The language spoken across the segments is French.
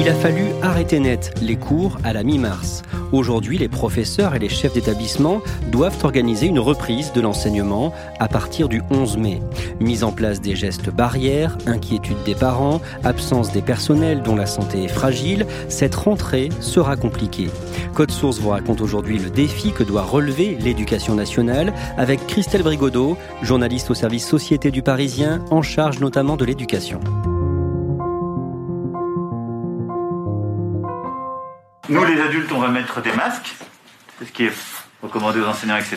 Il a fallu arrêter net les cours à la mi-mars. Aujourd'hui, les professeurs et les chefs d'établissement doivent organiser une reprise de l'enseignement à partir du 11 mai. Mise en place des gestes barrières, inquiétude des parents, absence des personnels dont la santé est fragile, cette rentrée sera compliquée. Code Source vous raconte aujourd'hui le défi que doit relever l'éducation nationale avec Christelle Brigodeau, journaliste au service Société du Parisien, en charge notamment de l'éducation. Nous, les adultes, on va mettre des masques, c'est ce qui est recommandé aux enseignants, etc.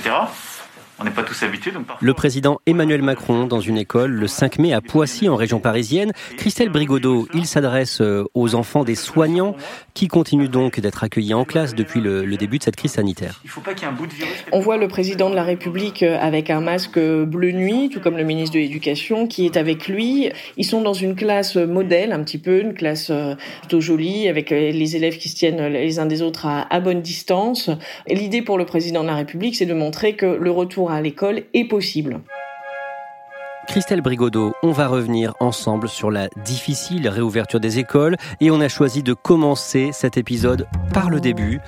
On n'est pas tous habitués. Donc le président Emmanuel Macron dans une école le 5 mai à Poissy en région parisienne. Christelle Brigodeau, il s'adresse euh, aux enfants des soignants qui continuent donc d'être accueillis en classe depuis le, le, début de cette crise sanitaire. Il faut pas qu'il y ait un bout de virus. On voit le président de la République euh, avec un masque bleu nuit, tout comme le ministre de l'Éducation qui est avec lui. Ils sont dans une classe modèle un petit peu, une classe euh, plutôt jolie avec les élèves qui se tiennent les uns des autres à, à bonne distance. L'idée pour le président de la République, c'est de montrer que le retour à l'école est possible. Christelle Brigodeau, on va revenir ensemble sur la difficile réouverture des écoles et on a choisi de commencer cet épisode par le début.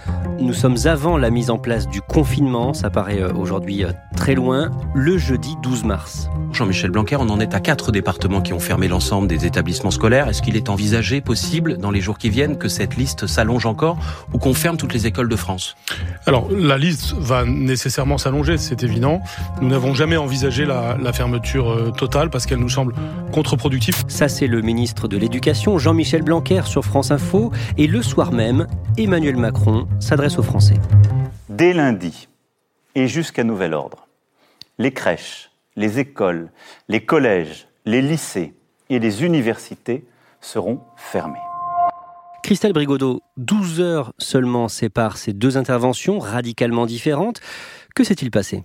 Nous sommes avant la mise en place du confinement, ça paraît euh, aujourd'hui euh, très loin, le jeudi 12 mars. Jean-Michel Blanquer, on en est à quatre départements qui ont fermé l'ensemble des établissements scolaires. Est-ce qu'il est envisagé, possible, dans les jours qui viennent, que cette liste s'allonge encore ou qu'on ferme toutes les écoles de France? Alors, la liste va nécessairement s'allonger, c'est évident. Nous n'avons jamais envisagé la, la fermeture euh, totale parce qu'elle nous semble contre-productive. Ça, c'est le ministre de l'Éducation, Jean-Michel Blanquer, sur France Info. Et le soir même, Emmanuel Macron s'adresse aux Français. Dès lundi et jusqu'à nouvel ordre, les crèches, les écoles, les collèges, les lycées et les universités seront fermés. Christelle Brigodeau, 12 heures seulement séparent ces deux interventions radicalement différentes. Que s'est-il passé?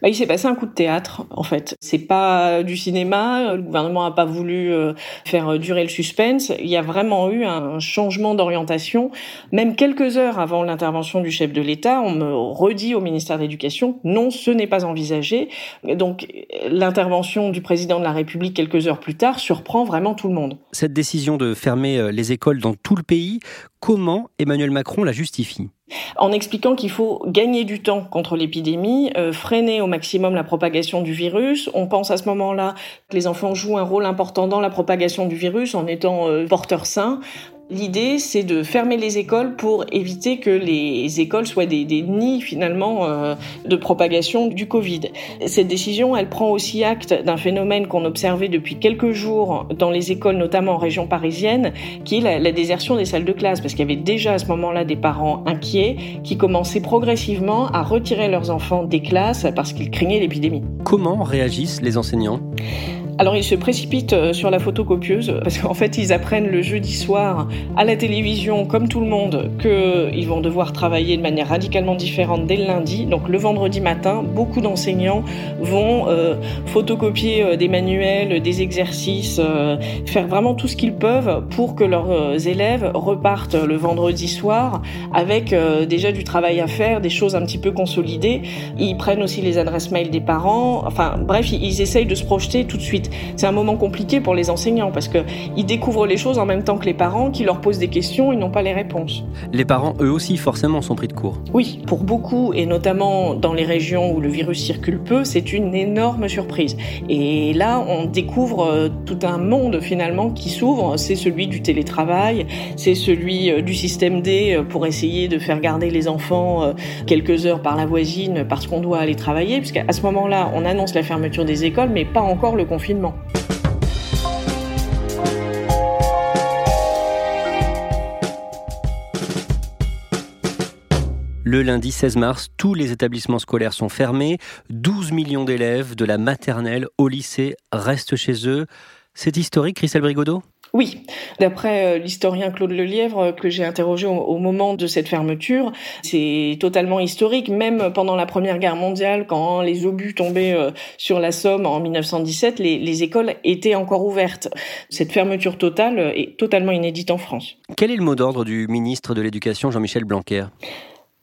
Bah, Il s'est passé un coup de théâtre, en fait. C'est pas du cinéma. Le gouvernement n'a pas voulu euh, faire durer le suspense. Il y a vraiment eu un changement d'orientation. Même quelques heures avant l'intervention du chef de l'État, on me redit au ministère de l'Éducation non, ce n'est pas envisagé. Donc l'intervention du président de la République quelques heures plus tard surprend vraiment tout le monde. Cette décision de fermer euh, les écoles dans tout le pays, comment Emmanuel Macron la justifie? En expliquant qu'il faut gagner du temps contre l'épidémie, euh, freiner au maximum la propagation du virus. On pense à ce moment-là que les enfants jouent un rôle important dans la propagation du virus en étant euh, porteurs sains. L'idée, c'est de fermer les écoles pour éviter que les écoles soient des, nids finalement euh, de propagation du Covid. Cette décision, elle prend aussi acte d'un phénomène qu'on observait depuis quelques jours dans les écoles, notamment en région parisienne, qui est la désertion des salles de classe, parce qu'il y avait déjà à ce moment-là des parents inquiets qui commençaient progressivement à retirer leurs enfants des classes parce qu'ils craignaient l'épidémie. Comment réagissent les enseignants? Alors ils se précipitent euh, sur la photocopieuse parce qu'en fait ils apprennent le jeudi soir à la télévision comme tout le monde qu'ils vont devoir travailler de manière radicalement différente dès le lundi. Donc le vendredi matin, beaucoup d'enseignants vont euh, photocopier euh, des manuels, des exercices, euh, faire vraiment tout ce qu'ils peuvent pour que leurs euh, élèves repartent le vendredi soir avec euh, déjà du travail à faire, des choses un petit peu consolidées. Ils prennent aussi les adresses mail des parents. Enfin bref, ils essayent de se projeter tout de suite. C'est un moment compliqué pour les enseignants parce qu'ils découvrent les choses en même temps que les parents qui leur posent des questions, ils n'ont pas les réponses. Les parents, eux aussi, forcément, sont pris de court. Oui, pour beaucoup, et notamment dans les régions où le virus circule peu, c'est une énorme surprise. Et là, on découvre euh, tout un monde finalement qui s'ouvre. C'est celui du télétravail, c'est celui euh, du système D euh, pour essayer de faire garder les enfants quelques heures par la voisine parce qu'on doit aller travailler, puisqu'à ce moment-là, on annonce la fermeture des écoles, mais pas encore le confinement. Le lundi 16 mars, tous les établissements scolaires sont fermés. 12 millions d'élèves de la maternelle au lycée restent chez eux. C'est historique, Christelle Brigodeau? Oui, d'après euh, l'historien Claude Lelièvre euh, que j'ai interrogé au, moment de cette fermeture, c'est totalement historique. Même pendant la Première Guerre mondiale, quand les obus tombaient euh, sur la Somme en 1917, les, les écoles étaient encore ouvertes. Cette fermeture totale est totalement inédite en France. Quel est le mot d'ordre du ministre de l'Éducation, Jean-Michel Blanquer?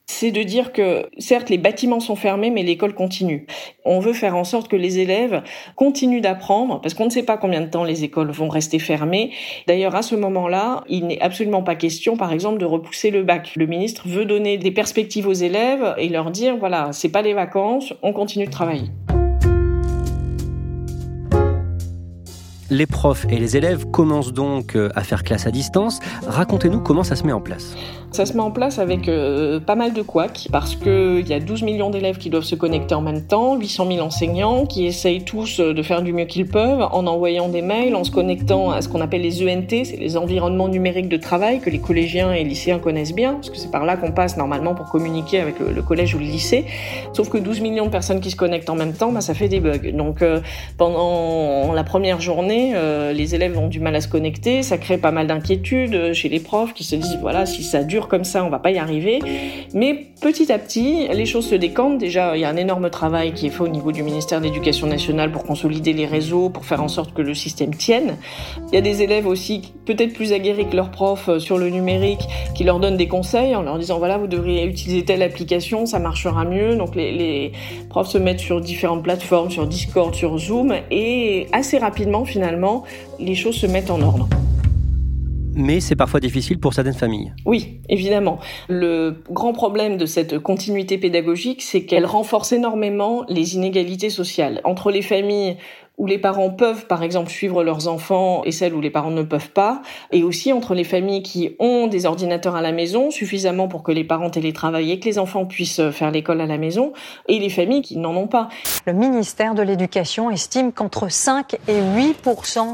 C'est de dire que certes les bâtiments sont fermés mais l'école continue. On veut faire en sorte que les élèves continuent d'apprendre parce qu'on ne sait pas combien de temps les écoles vont rester fermées. D'ailleurs à ce moment-là, il n'est absolument pas question par exemple de repousser le bac. Le ministre veut donner des perspectives aux élèves et leur dire voilà, c'est pas les vacances, on continue de travailler. Les profs et les élèves commencent donc euh, à faire classe à distance. Racontez-nous comment ça se met en place. Ça se met en place avec euh, pas mal de couacs parce qu'il y a 12 millions d'élèves qui doivent se connecter en même temps, 800 000 enseignants qui essayent tous euh, de faire du mieux qu'ils peuvent en envoyant des mails, en se connectant à ce qu'on appelle les ENT, c'est les environnements numériques de travail que les collégiens et lycéens connaissent bien, parce que c'est par là qu'on passe normalement pour communiquer avec le, collège ou le lycée. Sauf que 12 millions de personnes qui se connectent en même temps, bah, ça fait des bugs. Donc euh, pendant la première journée, les élèves ont du mal à se connecter, ça crée pas mal d'inquiétudes chez les profs qui se disent voilà si ça dure comme ça, on va pas y arriver. Mais petit à petit, les choses se décantent. Déjà, il y a un énorme travail qui est fait au niveau du ministère de l'Éducation nationale pour consolider les réseaux, pour faire en sorte que le système tienne. Il y a des élèves aussi, peut-être plus aguerris que leurs profs euh, sur le numérique, qui leur donnent des conseils en leur disant voilà, vous devriez utiliser telle application, ça marchera mieux. Donc les, les profs se mettent sur différentes plateformes, sur Discord, sur Zoom, et assez rapidement, finalement, les choses se mettent en ordre mais c'est parfois difficile pour certaines familles. Oui, évidemment. Le grand problème de cette continuité pédagogique, c'est qu'elle renforce énormément les inégalités sociales entre les familles où les parents peuvent, par exemple, suivre leurs enfants et celles où les parents ne peuvent pas, et aussi entre les familles qui ont des ordinateurs à la maison, suffisamment pour que les parents télétravaillent et que les enfants puissent faire l'école à la maison, et les familles qui n'en ont pas. Le ministère de l'Éducation estime qu'entre 5 et 8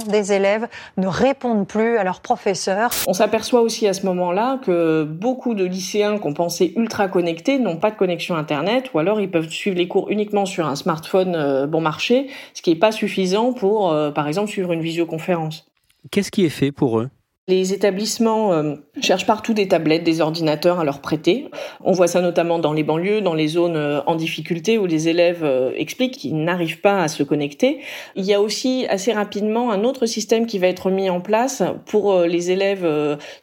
des élèves ne répondent plus à leurs professeurs. On s'aperçoit aussi à ce moment-là que beaucoup de lycéens qu'on pensait ultra connectés n'ont pas de connexion Internet, ou alors ils peuvent suivre les cours uniquement sur un smartphone euh, bon marché, ce qui n'est pas suffisant pour, euh, par exemple, suivre une visioconférence. Qu'est-ce qui est fait pour eux? Les établissements euh, cherchent partout des tablettes, des ordinateurs à leur prêter. On voit ça notamment dans les banlieues, dans les zones euh, en difficulté où les élèves euh, expliquent qu'ils n'arrivent pas à se connecter. Il y a aussi assez rapidement un autre système qui va être mis en place pour les élèves,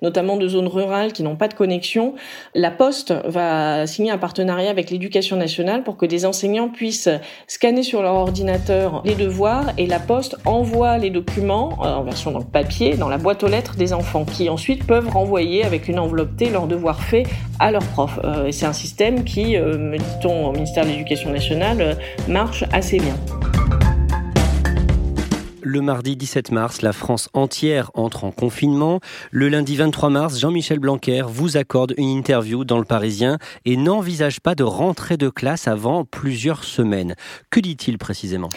notamment de zones rurales qui n'ont pas de connexion. La Poste va signer un partenariat avec l'Éducation nationale pour que des enseignants puissent scanner sur leur ordinateur les devoirs et la Poste envoie les documents en version papier dans la boîte aux lettres des enfants qui ensuite peuvent renvoyer avec une enveloppe T leurs devoirs faits à leurs profs. Euh, c'est un système qui, euh, me dit-on au ministère de l'Éducation nationale, euh, marche assez bien. Le mardi 17 mars, la France entière entre en confinement. Le lundi 23 mars, Jean-Michel Blanquer vous accorde une interview dans Le Parisien et n'envisage pas de rentrer de classe avant plusieurs semaines. Que dit-il précisément?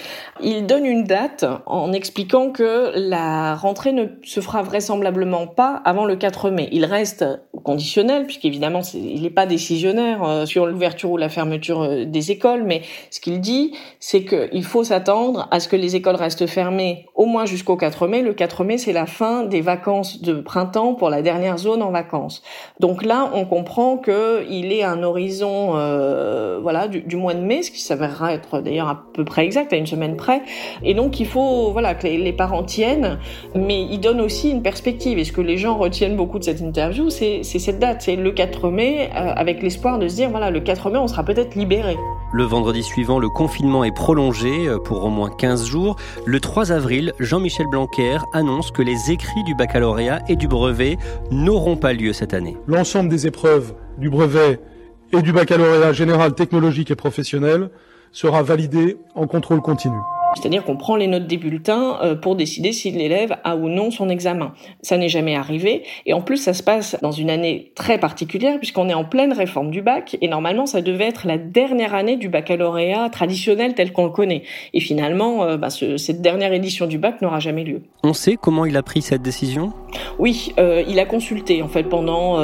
Il donne une date en expliquant que la rentrée ne se fera vraisemblablement pas avant le 4 mai. Il reste conditionnel, puisqu'évidemment, il n'est pas décisionnaire euh, sur l'ouverture ou la fermeture euh, des écoles, mais ce qu'il dit, c'est qu'il faut s'attendre à ce que les écoles restent fermées au moins jusqu'au 4 mai. Le 4 mai, c'est la fin des vacances de printemps pour la dernière zone en vacances. Donc là, on comprend qu'il est un horizon euh, voilà du, mois de mai, ce qui s'avérera être d'ailleurs à peu près exact, à une semaine près. Et donc il faut voilà que les, parents tiennent, mais il donne aussi une perspective. Et ce que les gens retiennent beaucoup de cette interview, c'est cette date, c'est le 4 mai, euh, avec l'espoir de se dire voilà le 4 mai, on sera peut-être libéré. Le vendredi suivant, le confinement est prolongé euh, pour au moins 15 jours. Le 3 avril, Jean-Michel Blanquer annonce que les écrits du baccalauréat et du brevet n'auront pas lieu cette année. L'ensemble des épreuves du brevet et du baccalauréat général technologique et professionnel sera validé en contrôle continu. C'est-à-dire qu'on prend les notes des bulletins euh, pour décider si l'élève a ou non son examen. Ça n'est jamais arrivé. Et en plus, ça se passe dans une année très particulière puisqu'on est en pleine réforme du bac. Et normalement, ça devait être la dernière année du baccalauréat traditionnel tel qu'on le connaît. Et finalement, euh, bah, cette dernière édition du bac n'aura jamais lieu. On sait comment il a pris cette décision? Oui, euh, il a consulté en fait pendant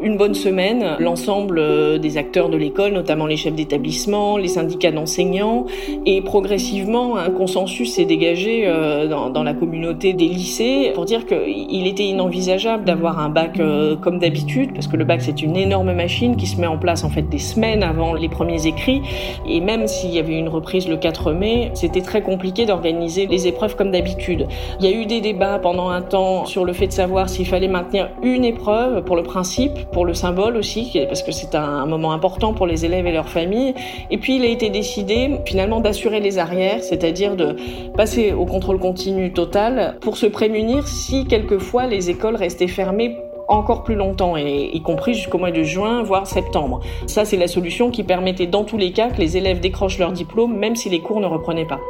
une bonne semaine l'ensemble des acteurs de l'école, notamment les chefs d'établissement, les syndicats d'enseignants, et progressivement, un consensus s'est dégagé euh, dans, dans, la communauté des lycées pour dire qu'il était inenvisageable d'avoir un bac euh, comme d'habitude, parce que le bac c'est une énorme machine qui se met en place en fait des semaines avant les premiers écrits, et même s'il y avait une reprise le 4 mai, c'était très compliqué d'organiser les épreuves comme d'habitude. Il y a eu des débats pendant un temps sur le fait de savoir s'il fallait maintenir une épreuve pour le principe, pour le symbole aussi, parce que c'est un moment important pour les élèves et leurs familles. Et puis il a été décidé finalement d'assurer les arrières, c'est-à-dire de passer au contrôle continu total pour se prémunir si quelquefois les écoles restaient fermées encore plus longtemps, et, y compris jusqu'au mois de juin, voire septembre. Ça, c'est la solution qui permettait dans tous les cas que les élèves décrochent leur diplôme, même si les cours ne reprenaient pas.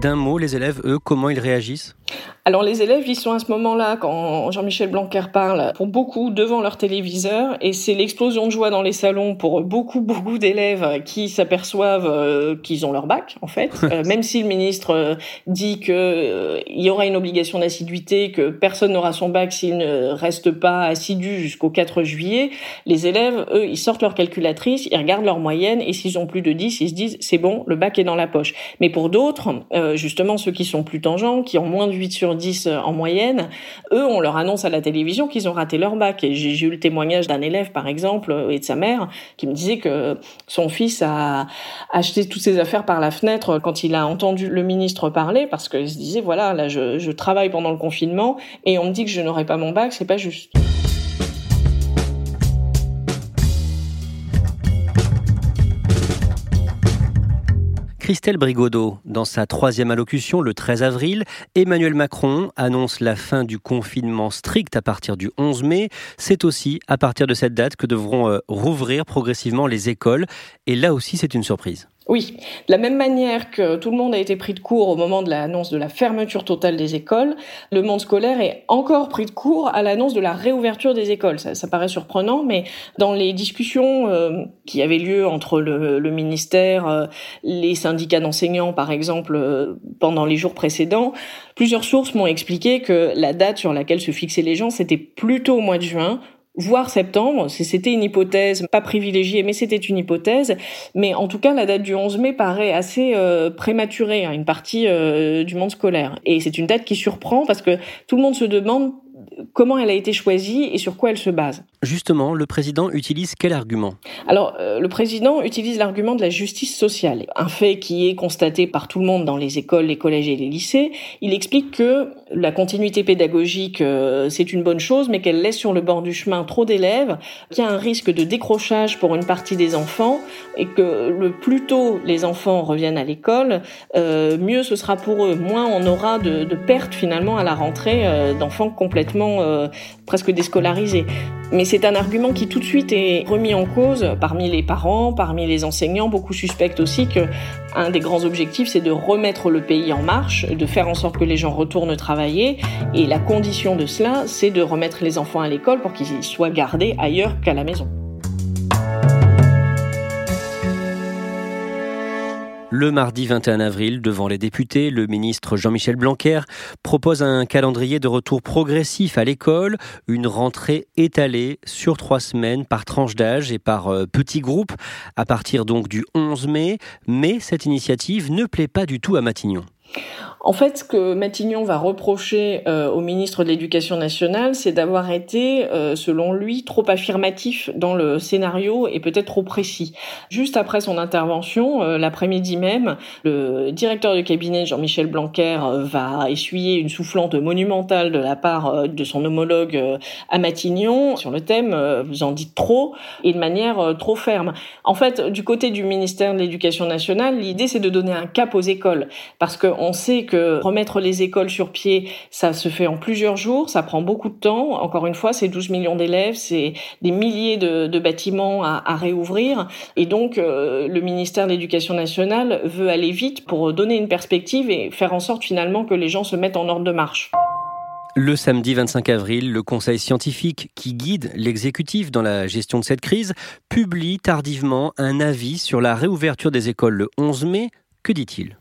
D'un mot, les élèves, eux, comment ils réagissent? Alors les élèves, ils sont à ce moment-là, quand Jean-Michel Blanquer parle, pour beaucoup devant leur téléviseur, et c'est l'explosion de joie dans les salons pour beaucoup, beaucoup d'élèves qui s'aperçoivent euh, qu'ils ont leur bac, en fait. Euh, même si le ministre euh, dit que il y aura une obligation d'assiduité, que personne n'aura son bac s'il ne reste pas assidu jusqu'au 4 juillet, les élèves, eux, ils sortent leur calculatrice, ils regardent leur moyenne, et s'ils ont plus de 10, ils se disent, c'est bon, le bac est dans la poche. Mais pour d'autres, justement ceux qui sont plus tangents, qui ont moins de 8 sur 10 euh, en moyenne, eux, on leur annonce à la télévision qu'ils ont raté leur bac. Et j'ai eu le témoignage d'un élève, par exemple, euh, et de sa mère, qui me disait que son fils a acheté toutes ses affaires par la fenêtre quand il a entendu le ministre parler, parce qu'il se disait, voilà, là, je, je travaille pendant le confinement, et on me dit que je n'aurai pas mon bac, c'est pas juste. Christelle Brigodeau, dans sa troisième allocution le 13 avril, Emmanuel Macron annonce la fin du confinement strict à partir du 11 mai. C'est aussi à partir de cette date que devront euh, rouvrir progressivement les écoles. Et là aussi, c'est une surprise. Oui, de la même manière que tout le monde a été pris de court au moment de l'annonce de la fermeture totale des écoles, le monde scolaire est encore pris de court à l'annonce de la réouverture des écoles. Ça, ça, paraît surprenant, mais dans les discussions euh, qui avaient lieu entre le, le ministère, euh, les syndicats d'enseignants, par exemple, euh, pendant les jours précédents, plusieurs sources m'ont expliqué que la date sur laquelle se fixaient les gens, c'était plutôt au mois de juin, voire septembre. C'était une hypothèse, pas privilégiée, mais c'était une hypothèse. Mais en tout cas, la date du 11 mai paraît assez euh, prématurée à une partie euh, du monde scolaire. Et c'est une date qui surprend parce que tout le monde se demande comment elle a été choisie et sur quoi elle se base. Justement, le président utilise quel argument? Alors, euh, le président utilise l'argument de la justice sociale, un fait qui est constaté par tout le monde dans les écoles, les collèges et les lycées. Il explique que la continuité pédagogique, euh, c'est une bonne chose, mais qu'elle laisse sur le bord du chemin trop d'élèves, qu'il y a un risque de décrochage pour une partie des enfants, et que le plus tôt les enfants reviennent à l'école, euh, mieux ce sera pour eux. Moins on aura de, de pertes finalement à la rentrée d'enfants complètement euh, presque déscolarisés. Mais c'est un argument qui tout de suite est remis en cause parmi les parents, parmi les enseignants. Beaucoup suspectent aussi que un des grands objectifs, c'est de remettre le pays en marche, de faire en sorte que les gens retournent travailler. Et la condition de cela, c'est de remettre les enfants à l'école pour qu'ils soient gardés ailleurs qu'à la maison. Le mardi 21 avril, devant les députés, le ministre Jean-Michel Blanquer propose un calendrier de retour progressif à l'école, une rentrée étalée sur trois semaines par tranche d'âge et par euh, petits groupes à partir donc du 11 mai. Mais cette initiative ne plaît pas du tout à Matignon. En fait, ce que Matignon va reprocher euh, au ministre de l'Éducation nationale, c'est d'avoir été, euh, selon lui, trop affirmatif dans le scénario et peut-être trop précis. Juste après son intervention, euh, l'après-midi même, le directeur de cabinet Jean-Michel Blanquer va essuyer une soufflante monumentale de la part de son homologue à Matignon sur le thème vous en dites trop et de manière trop ferme. En fait, du côté du ministère de l'Éducation nationale, l'idée c'est de donner un cap aux écoles parce qu'on sait que remettre les écoles sur pied, ça se fait en plusieurs jours, ça prend beaucoup de temps. Encore une fois, c'est 12 millions d'élèves, c'est des milliers de, bâtiments à, réouvrir. Et donc, euh, le ministère de l'Éducation nationale veut aller vite pour donner une perspective et faire en sorte finalement que les gens se mettent en ordre de marche. Le samedi 25 avril, le Conseil scientifique qui guide l'exécutif dans la gestion de cette crise publie tardivement un avis sur la réouverture des écoles le 11 mai. Que dit-il?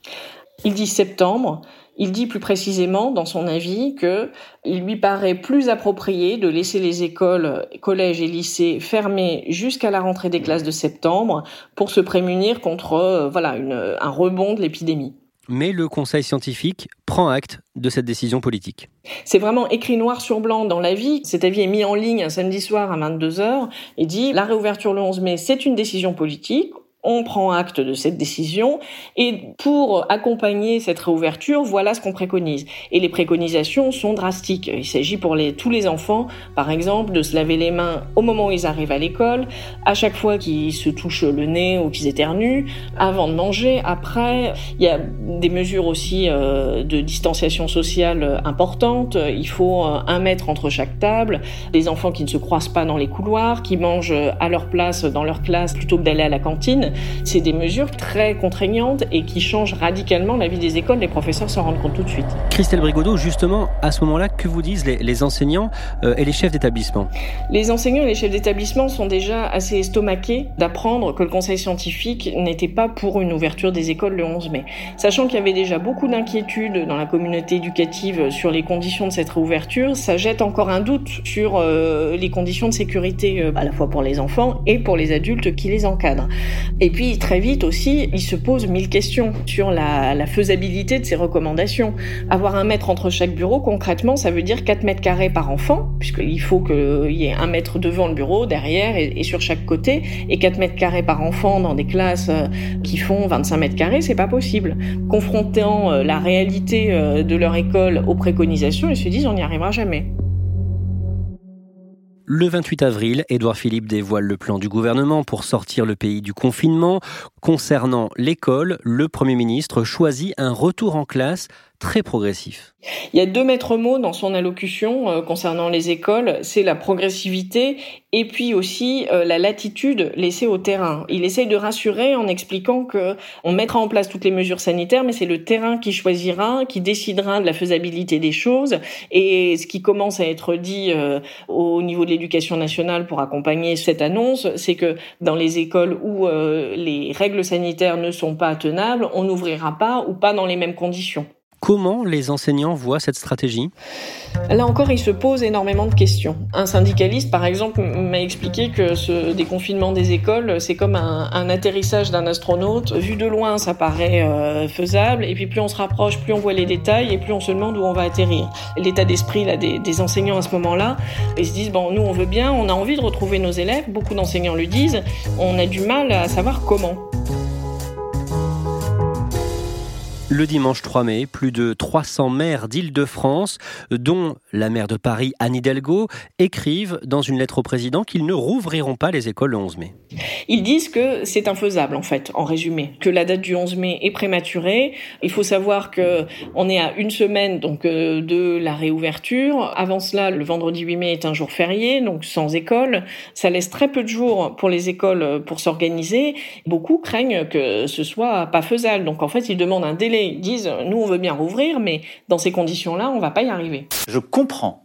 Il dit septembre. Il dit plus précisément dans son avis que il lui paraît plus approprié de laisser les écoles, collèges et lycées fermés jusqu'à la rentrée des classes de septembre pour se prémunir contre euh, voilà un rebond de l'épidémie. Mais le Conseil scientifique prend acte de cette décision politique. C'est vraiment écrit noir sur blanc dans l'avis. Cet avis est mis en ligne un samedi soir à 22h et dit la réouverture le 11 mai, c'est une décision politique on prend acte de cette décision et pour accompagner cette réouverture, voilà ce qu'on préconise. Et les préconisations sont drastiques. Il s'agit pour les, tous les enfants, par exemple, de se laver les mains au moment où ils arrivent à l'école, à chaque fois qu'ils se touchent le nez ou qu'ils éternuent, avant de manger, après. Il y a des mesures aussi euh, de distanciation sociale importantes. Il faut euh, un mètre entre chaque table, des enfants qui ne se croisent pas dans les couloirs, qui mangent à leur place dans leur classe plutôt que d'aller à la cantine. C'est des mesures très contraignantes et qui changent radicalement la vie des écoles. Les professeurs s'en rendent compte tout de suite. Christelle Brigodeau, justement, à ce moment-là, que vous disent les, enseignants euh, et les chefs d'établissement? Les enseignants et les chefs d'établissement sont déjà assez estomaqués d'apprendre que le conseil scientifique n'était pas pour une ouverture des écoles le 11 mai. Sachant qu'il y avait déjà beaucoup d'inquiétudes dans la communauté éducative sur les conditions de cette réouverture, ça jette encore un doute sur euh, les conditions de sécurité euh, à la fois pour les enfants et pour les adultes qui les encadrent. Et puis très vite aussi, il se pose mille questions sur la, faisabilité de ces recommandations. Avoir un mètre entre chaque bureau, concrètement, ça veut dire 4 mètres carrés par enfant, puisqu'il faut qu'il y ait un mètre devant le bureau, derrière et, sur chaque côté, et 4 mètres carrés par enfant dans des classes euh, qui font 25 mètres carrés, c'est pas possible. Confrontant euh, la réalité euh, de leur école aux préconisations, ils se disent on n'y arrivera jamais. Le 28 avril, Édouard Philippe dévoile le plan du gouvernement pour sortir le pays du confinement. Concernant l'école, le Premier ministre choisit un retour en classe progressif. Il y a deux maîtres mots dans son allocution euh, concernant les écoles, c'est la progressivité et puis aussi euh, la latitude laissée au terrain. Il essaye de rassurer en expliquant que on mettra en place toutes les mesures sanitaires, mais c'est le terrain qui choisira, qui décidera de la faisabilité des choses. Et ce qui commence à être dit euh, au niveau de l'éducation nationale pour accompagner cette annonce, c'est que dans les écoles où les règles sanitaires ne sont pas tenables, on n'ouvrira pas ou pas dans les mêmes conditions. Comment les enseignants voient cette stratégie? Là encore, ils se posent énormément de questions. Un syndicaliste, par exemple, m'a expliqué que ce déconfinement des écoles, c'est comme un, atterrissage d'un astronaute. Vu de loin, ça paraît euh, faisable, et puis plus on se rapproche, plus on voit les détails, et plus on se demande où on va atterrir. L'état d'esprit là des, des, enseignants à ce moment-là, ils se disent bon, nous on veut bien, on a envie de retrouver nos élèves. Beaucoup d'enseignants le disent. On a du mal à savoir comment. Le dimanche 3 mai, plus de 300 maires d'Île-de-France, dont la maire de Paris, Anne Hidalgo, écrivent dans une lettre au président qu'ils ne rouvriront pas les écoles le 11 mai. Ils disent que c'est infaisable, en fait, en résumé, que la date du 11 mai est prématurée. Il faut savoir que on est à une semaine donc euh, de la réouverture. Avant cela, le vendredi 8 mai est un jour férié, donc sans école. Ça laisse très peu de jours pour les écoles pour s'organiser. Beaucoup craignent que ce soit pas faisable. Donc en fait, ils demandent un délai disent nous on veut bien rouvrir, mais dans ces conditions-là, on va pas y arriver. Je comprends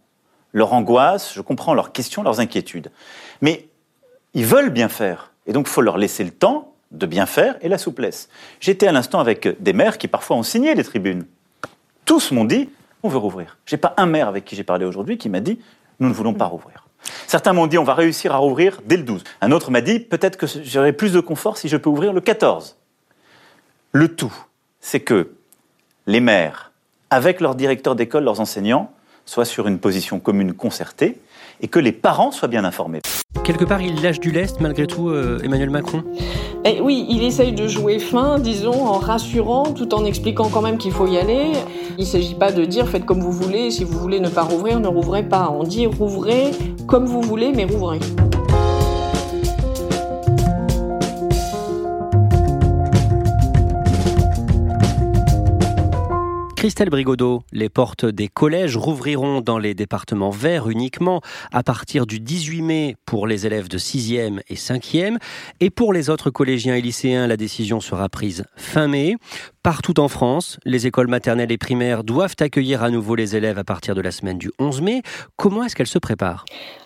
leur angoisse, je comprends leurs questions, leurs inquiétudes, mais ils veulent bien faire, et donc faut leur laisser le temps de bien faire et la souplesse. J'étais à l'instant avec des maires qui parfois ont signé les tribunes. Tous m'ont dit on veut rouvrir. J'ai pas un maire avec qui j'ai parlé aujourd'hui qui m'a dit nous ne voulons pas rouvrir. Certains m'ont dit on va réussir à rouvrir dès le 12. Un autre m'a dit peut-être que j'aurai plus de confort si je peux ouvrir le 14. Le tout, c'est que les maires avec leurs directeurs d'école, leurs enseignants, soient sur une position commune concertée et que les parents soient bien informés. Quelque part, il lâche du lest malgré tout, euh, Emmanuel Macron eh Oui, il essaye de jouer fin, disons, en rassurant, tout en expliquant quand même qu'il faut y aller. Il ne s'agit pas de dire faites comme vous voulez, si vous voulez ne pas rouvrir, ne rouvrez pas. On dit rouvrez comme vous voulez, mais rouvrez. Christelle Brigodeau, les portes des collèges rouvriront dans les départements verts uniquement à partir du 18 mai pour les élèves de 6e et 5e. Et pour les autres collégiens et lycéens, la décision sera prise fin mai. Partout en France, les écoles maternelles et primaires doivent accueillir à nouveau les élèves à partir de la semaine du 11 mai. Comment est-ce qu'elles se préparent?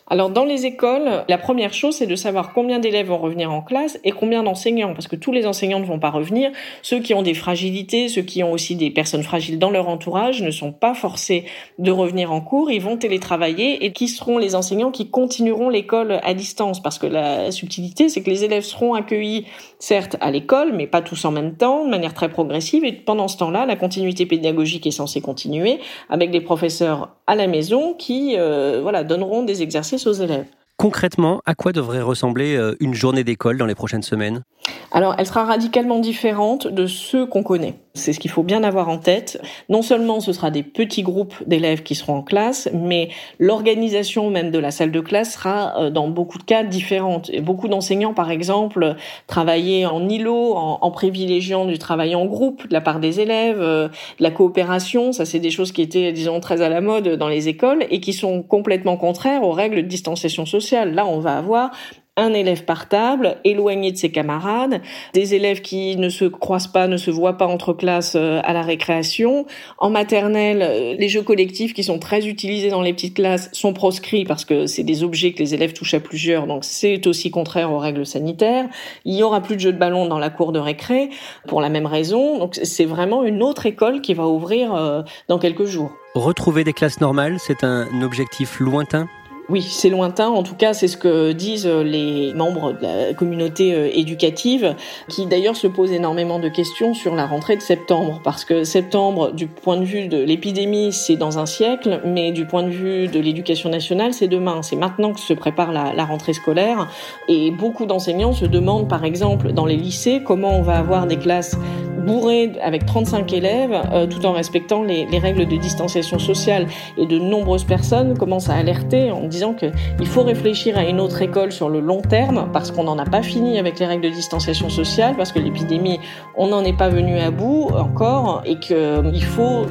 Alors dans les écoles, la première chose, c'est de savoir combien d'élèves vont revenir en classe et combien d'enseignants, parce que tous les enseignants ne vont pas revenir. Ceux qui ont des fragilités, ceux qui ont aussi des personnes fragiles dans leur entourage ne sont pas forcés de revenir en cours, ils vont télétravailler et qui seront les enseignants qui continueront l'école à distance, parce que la subtilité, c'est que les élèves seront accueillis certes à l'école, mais pas tous en même temps, de manière très progressive, et pendant ce temps-là, la continuité pédagogique est censée continuer avec des professeurs à la maison qui euh, voilà donneront des exercices aux élèves. Concrètement, à quoi devrait ressembler euh, une journée d'école dans les prochaines semaines? Alors, elle sera radicalement différente de ceux qu'on connaît. C'est ce qu'il faut bien avoir en tête. Non seulement ce sera des petits groupes d'élèves qui seront en classe, mais l'organisation même de la salle de classe sera euh, dans beaucoup de cas différente. Beaucoup d'enseignants, par exemple, travailler en îlot, en, privilégiant du travail en groupe de la part des élèves, euh, la coopération. Ça, c'est des choses qui étaient, disons, très à la mode dans les écoles et qui sont complètement contraires aux règles de distanciation sociale. Là, on va avoir un élève par table, éloigné de ses camarades, des élèves qui ne se croisent pas, ne se voient pas entre classes euh, à la récréation. En maternelle, euh, les jeux collectifs qui sont très utilisés dans les petites classes sont proscrits parce que c'est des objets que les élèves touchent à plusieurs, donc c'est aussi contraire aux règles sanitaires. Il y aura plus de jeux de ballon dans la cour de récré pour la même raison. Donc c'est vraiment une autre école qui va ouvrir euh, dans quelques jours. Retrouver des classes normales, c'est un objectif lointain? Oui, c'est lointain. En tout cas, c'est ce que disent les membres de la communauté euh, éducative, qui d'ailleurs se posent énormément de questions sur la rentrée de septembre, parce que septembre, du point de vue de l'épidémie, c'est dans un siècle, mais du point de vue de l'éducation nationale, c'est demain. C'est maintenant que se prépare la, la rentrée scolaire, et beaucoup d'enseignants se demandent, par exemple, dans les lycées, comment on va avoir des classes bourrées avec 35 élèves, euh, tout en respectant les, les, règles de distanciation sociale. Et de nombreuses personnes commencent à alerter en disant qu'il faut réfléchir à une autre école sur le long terme, parce qu'on n'en a pas fini avec les règles de distanciation sociale, parce que l'épidémie, on n'en est pas venu à bout encore, et qu'il faut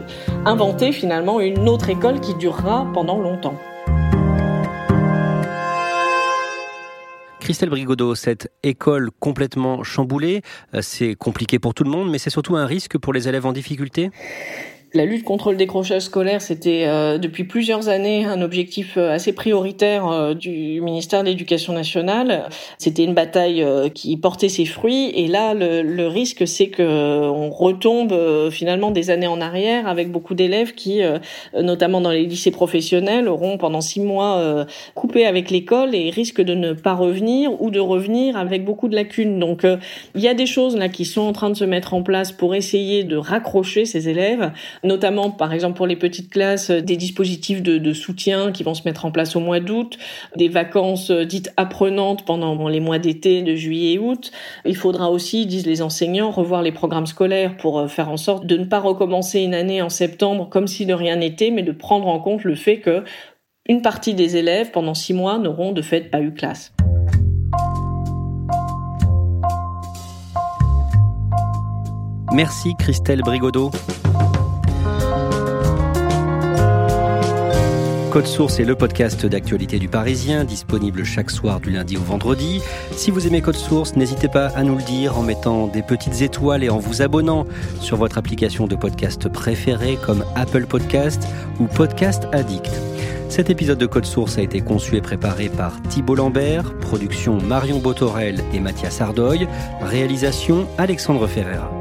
inventer finalement une autre école qui durera pendant longtemps. Christelle Brigodeau, cette école complètement chamboulée, euh, c'est compliqué pour tout le monde, mais c'est surtout un risque pour les élèves en difficulté? La lutte contre le décrochage scolaire, c'était euh, depuis plusieurs années un objectif euh, assez prioritaire euh, du ministère de l'Éducation nationale. C'était une bataille qui portait ses fruits, et là, le, le risque, c'est que on retombe finalement des années en arrière avec beaucoup d'élèves qui, notamment dans les lycées professionnels, auront pendant six mois coupé avec l'école et risquent de ne pas revenir ou de revenir avec beaucoup de lacunes. Donc, il y a des choses là qui sont en train de se mettre en place pour essayer de raccrocher ces élèves notamment par exemple pour les petites classes, euh, des dispositifs de, soutien qui vont se mettre en place au mois d'août, des vacances euh, dites apprenantes pendant les mois d'été de juillet et août. Il faudra aussi, disent les enseignants, revoir les programmes scolaires pour euh, faire en sorte de ne pas recommencer une année en septembre comme si de rien n'était, mais de prendre en compte le fait que une partie des élèves pendant six mois n'auront de fait pas eu classe. Merci Christelle Brigodeau. Code Source est le podcast d'actualité du Parisien, disponible chaque soir du lundi au vendredi. Si vous aimez Code Source, n'hésitez pas à nous le dire en mettant des petites étoiles et en vous abonnant sur votre application de podcast préférée comme Apple Podcast ou Podcast Addict. Cet épisode de Code Source a été conçu et préparé par Thibault Lambert, production Marion Botorel et Mathias Ardoy, réalisation Alexandre Ferreira.